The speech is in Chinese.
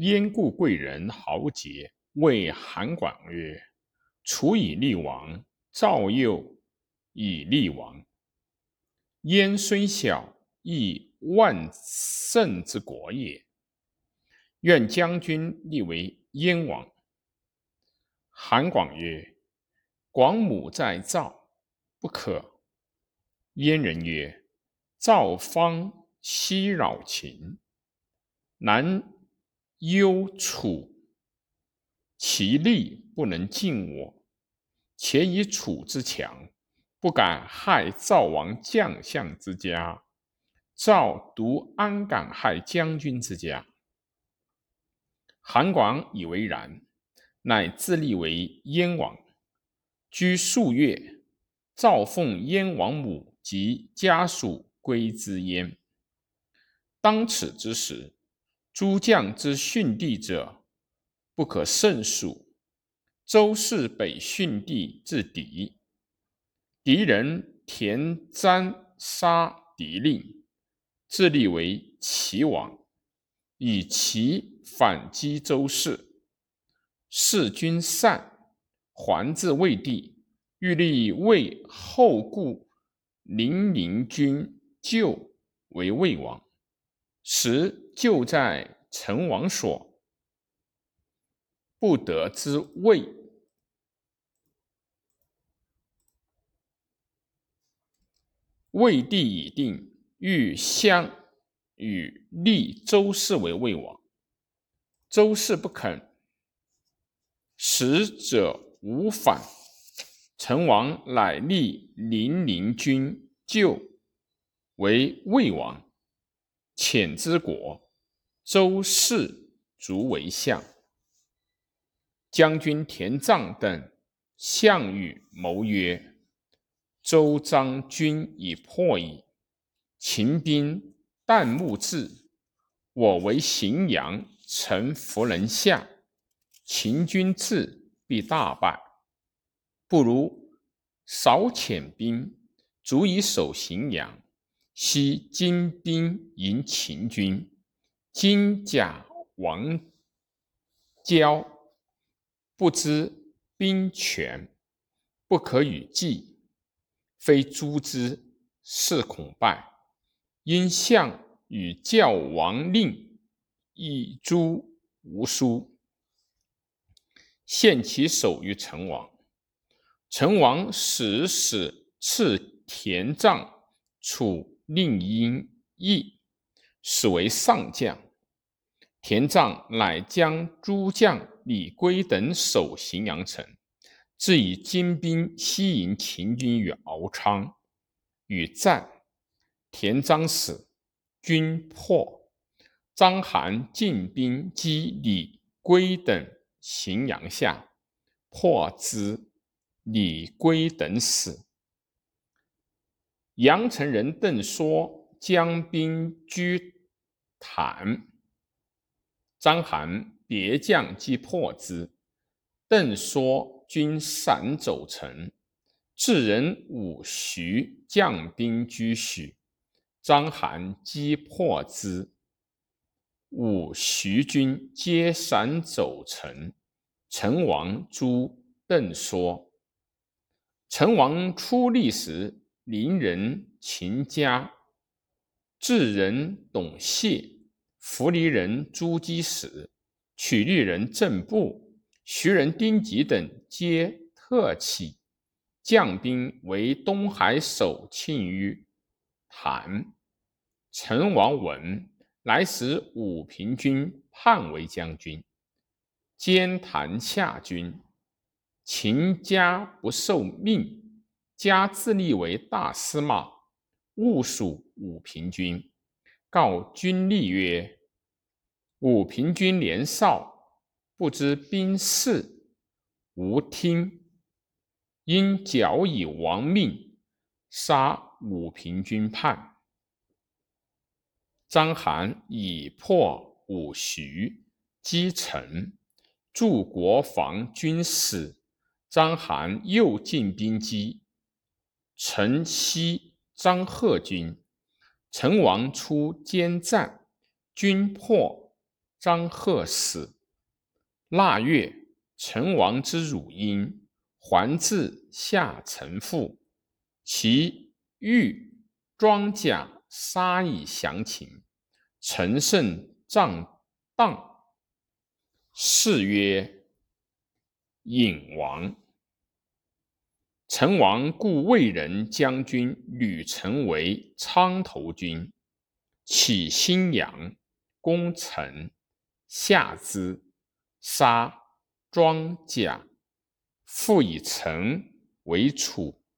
燕故贵人豪杰，谓韩广曰：“楚以立王，赵又以立王。燕虽小，亦万乘之国也。愿将军立为燕王。”韩广曰：“广母在赵，不可。”燕人曰：“赵方西扰秦，南忧楚，其力不能尽我，且以楚之强，不敢害赵王将相之家。赵独安敢害将军之家？”韩广以为然，乃自立为燕王，居数月。赵奉燕王母。及家属归之燕。当此之时，诸将之训地者不可胜数。周氏北训地至敌，敌人田瞻杀敌令，自立为齐王，以齐反击周氏。弑君善，还至魏地，欲立魏后故。零陵君就为魏王，时就在成王所，不得之魏。魏帝已定，欲相与立周氏为魏王，周氏不肯，使者无反。成王乃立零陵君就为魏王，遣之国。周氏卒为相。将军田臧等项羽谋曰：“周章君已破矣，秦兵旦暮至，我为荥阳城弗能下，秦军至，必大败。”不如少遣兵，足以守荥阳。悉精兵迎秦军，金甲王骄不知兵权，不可与计，非诛之，是恐败。因项与教王令以诛无书，献其首于成王。成王使使赐田臧楚令尹义，使为上将。田臧乃将诸将李圭等守荥阳城，自以精兵西迎秦军于敖昌，与战。田臧死，军破。章邯进兵击李圭等荥阳下，破之。李圭等死。阳城人邓说将兵居坦，章邯别将击破之。邓说军散走城，至人武徐将兵居许，章邯击破之。武徐军皆散走城，成王诛邓说。成王初立时，邻人秦家，智人董谢、扶黎人朱姬时，曲律人郑布、徐人丁吉等皆特起，将兵为东海守庆于谭。陈王闻，来使武平君叛为将军，兼谭下军。秦家不受命，家自立为大司马，务属武平君。告军吏曰：“武平君年少，不知兵事，无听，因矫以亡命，杀武平君叛。”章邯以破武徐，击陈，助国防军使。章邯又进兵击陈西张贺军，陈王出兼战，军破，张贺死。腊月，成王之汝阴，还至下陈父，其欲装甲杀以降秦。陈胜仗荡，谥曰隐王。成王故魏人将军吕成为昌头军，起新阳，攻城，下之。杀庄贾，复以陈为楚。